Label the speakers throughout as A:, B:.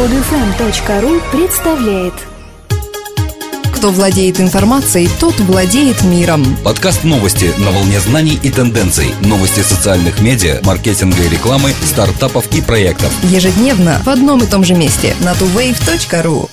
A: Подфм.ру представляет
B: Кто владеет информацией, тот владеет миром.
C: Подкаст новости на волне знаний и тенденций. Новости социальных медиа, маркетинга и рекламы, стартапов и проектов.
B: Ежедневно в одном и том же месте на tuwave.ru.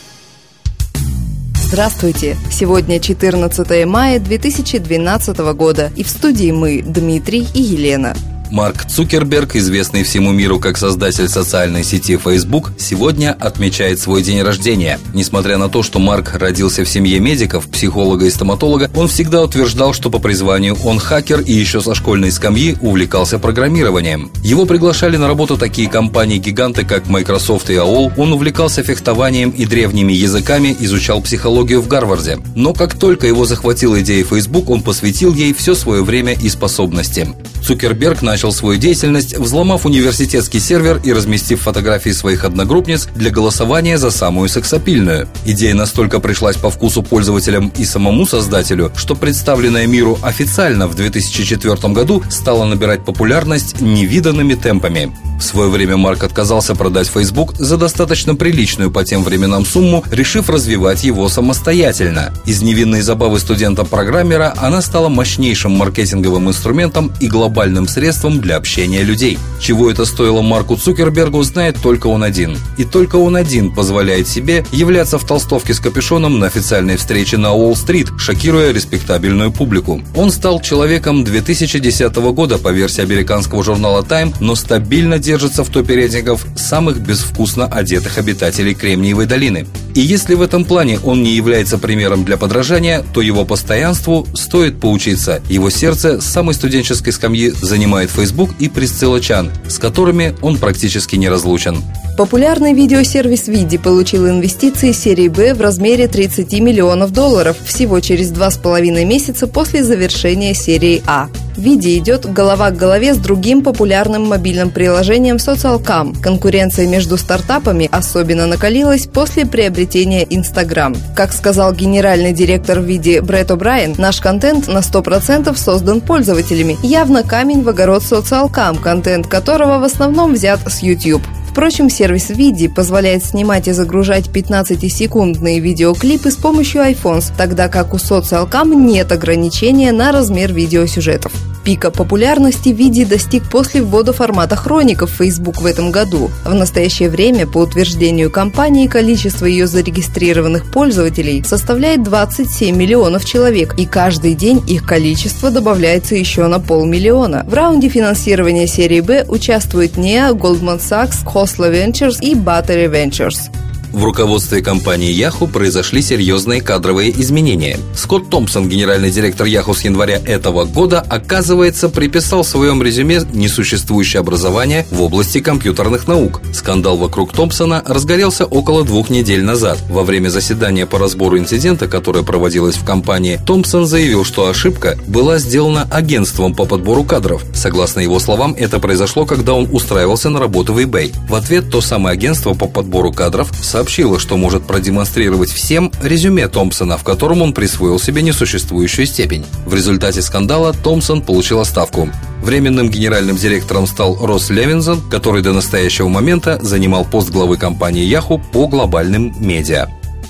B: Здравствуйте! Сегодня 14 мая 2012 года, и в студии мы, Дмитрий и Елена.
C: Марк Цукерберг, известный всему миру как создатель социальной сети Facebook, сегодня отмечает свой день рождения. Несмотря на то, что Марк родился в семье медиков, психолога и стоматолога, он всегда утверждал, что по призванию он хакер и еще со школьной скамьи увлекался программированием. Его приглашали на работу такие компании-гиганты, как Microsoft и AOL, он увлекался фехтованием и древними языками, изучал психологию в Гарварде. Но как только его захватила идея Facebook, он посвятил ей все свое время и способности. Цукерберг начал свою деятельность, взломав университетский сервер и разместив фотографии своих одногруппниц для голосования за самую сексапильную. Идея настолько пришлась по вкусу пользователям и самому создателю, что представленная миру официально в 2004 году стала набирать популярность невиданными темпами. В свое время Марк отказался продать Facebook за достаточно приличную по тем временам сумму, решив развивать его самостоятельно. Из невинной забавы студента-программера она стала мощнейшим маркетинговым инструментом и глобальным средством для общения людей. Чего это стоило Марку Цукербергу, знает только он один. И только он один позволяет себе являться в толстовке с капюшоном на официальной встрече на Уолл-стрит, шокируя респектабельную публику. Он стал человеком 2010 года по версии американского журнала Time, но стабильно держится в топе рейтингов самых безвкусно одетых обитателей Кремниевой долины. И если в этом плане он не является примером для подражания, то его постоянству стоит поучиться. Его сердце с самой студенческой скамьи занимает Facebook и Присцилла Чан, с которыми он практически не разлучен.
B: Популярный видеосервис Види получил инвестиции серии Б в размере 30 миллионов долларов всего через два с половиной месяца после завершения серии А. Види идет голова к голове с другим популярным мобильным приложением SocialCam. Конкуренция между стартапами особенно накалилась после приобретения Instagram. Как сказал генеральный директор Види Брэд О'Брайен, наш контент на 100% создан пользователями. Явно камень в огород SocialCam, контент которого в основном взят с YouTube. Впрочем, сервис Види позволяет снимать и загружать 15-секундные видеоклипы с помощью iPhones, тогда как у SocialCam нет ограничения на размер видеосюжетов. Пика популярности Види достиг после ввода формата хроников Facebook в этом году. В настоящее время, по утверждению компании, количество ее зарегистрированных пользователей составляет 27 миллионов человек, и каждый день их количество добавляется еще на полмиллиона. В раунде финансирования серии Б участвуют NEA, Goldman Sachs, Khosla Ventures и Battery Ventures.
C: В руководстве компании Yahoo произошли серьезные кадровые изменения. Скотт Томпсон, генеральный директор Yahoo с января этого года, оказывается, приписал в своем резюме несуществующее образование в области компьютерных наук. Скандал вокруг Томпсона разгорелся около двух недель назад. Во время заседания по разбору инцидента, которое проводилось в компании, Томпсон заявил, что ошибка была сделана агентством по подбору кадров. Согласно его словам, это произошло, когда он устраивался на работу в eBay. В ответ то самое агентство по подбору кадров сообщила, что может продемонстрировать всем резюме Томпсона, в котором он присвоил себе несуществующую степень. В результате скандала Томпсон получил отставку. Временным генеральным директором стал Росс Левинсон, который до настоящего момента занимал пост главы компании Yahoo по глобальным медиа.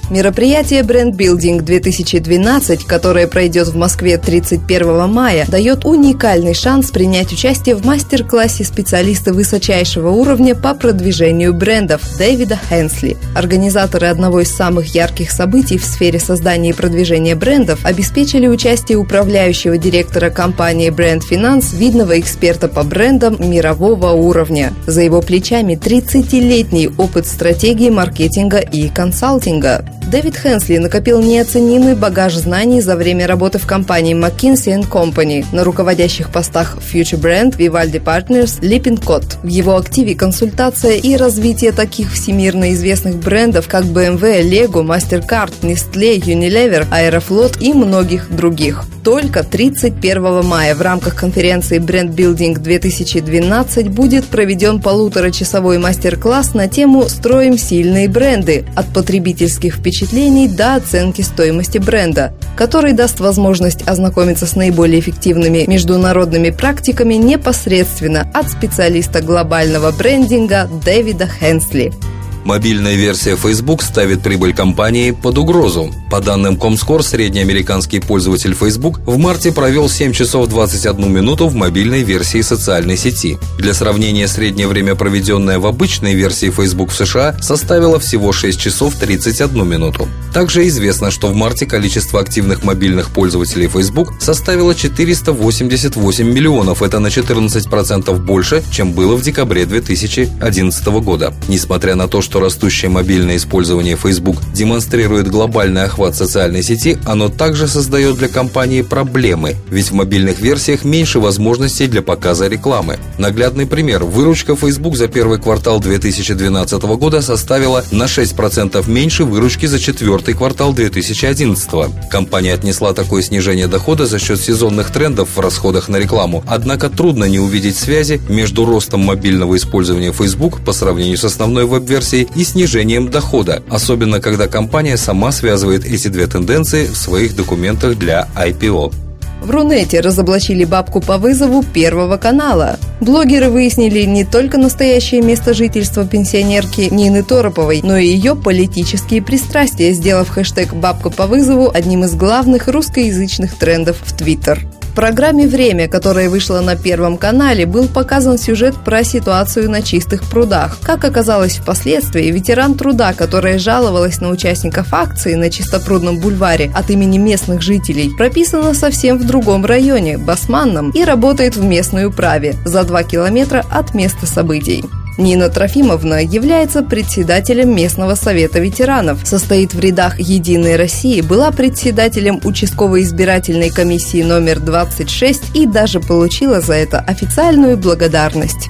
B: Мероприятие Building 2012, которое пройдет в Москве 31 мая, дает уникальный шанс принять участие в мастер-классе специалиста высочайшего уровня по продвижению брендов Дэвида Хенсли. Организаторы одного из самых ярких событий в сфере создания и продвижения брендов обеспечили участие управляющего директора компании Brand Finance, видного эксперта по брендам мирового уровня. За его плечами 30-летний опыт стратегии маркетинга и консалтинга. Дэвид Хенсли накопил неоценимый багаж знаний за время работы в компании McKinsey Company на руководящих постах Future Brand, Vivaldi Partners, Lippincott. В его активе консультация и развитие таких всемирно известных брендов, как BMW, Lego, MasterCard, Nestle, Unilever, Aeroflot и многих других. Только 31 мая в рамках конференции Brand Building 2012 будет проведен полуторачасовой мастер-класс на тему «Строим сильные бренды» от потребительских впечатлений впечатлений до оценки стоимости бренда, который даст возможность ознакомиться с наиболее эффективными международными практиками непосредственно от специалиста глобального брендинга Дэвида Хенсли.
C: Мобильная версия Facebook ставит прибыль компании под угрозу. По данным Comscore, среднеамериканский пользователь Facebook в марте провел 7 часов 21 минуту в мобильной версии социальной сети. Для сравнения, среднее время, проведенное в обычной версии Facebook в США, составило всего 6 часов 31 минуту. Также известно, что в марте количество активных мобильных пользователей Facebook составило 488 миллионов. Это на 14% больше, чем было в декабре 2011 года. Несмотря на то, что что растущее мобильное использование Facebook демонстрирует глобальный охват социальной сети, оно также создает для компании проблемы, ведь в мобильных версиях меньше возможностей для показа рекламы. Наглядный пример. Выручка Facebook за первый квартал 2012 года составила на 6% меньше выручки за четвертый квартал 2011. Компания отнесла такое снижение дохода за счет сезонных трендов в расходах на рекламу, однако трудно не увидеть связи между ростом мобильного использования Facebook по сравнению с основной веб-версией и снижением дохода, особенно когда компания сама связывает эти две тенденции в своих документах для IPO.
B: В Рунете разоблачили бабку по вызову Первого канала. Блогеры выяснили не только настоящее место жительства пенсионерки Нины Тороповой, но и ее политические пристрастия, сделав хэштег «бабка по вызову» одним из главных русскоязычных трендов в Твиттер программе «Время», которая вышла на Первом канале, был показан сюжет про ситуацию на чистых прудах. Как оказалось впоследствии, ветеран труда, которая жаловалась на участников акции на Чистопрудном бульваре от имени местных жителей, прописана совсем в другом районе, Басманном, и работает в местной управе за два километра от места событий. Нина Трофимовна является председателем местного совета ветеранов, состоит в рядах «Единой России», была председателем участковой избирательной комиссии номер 26 и даже получила за это официальную благодарность.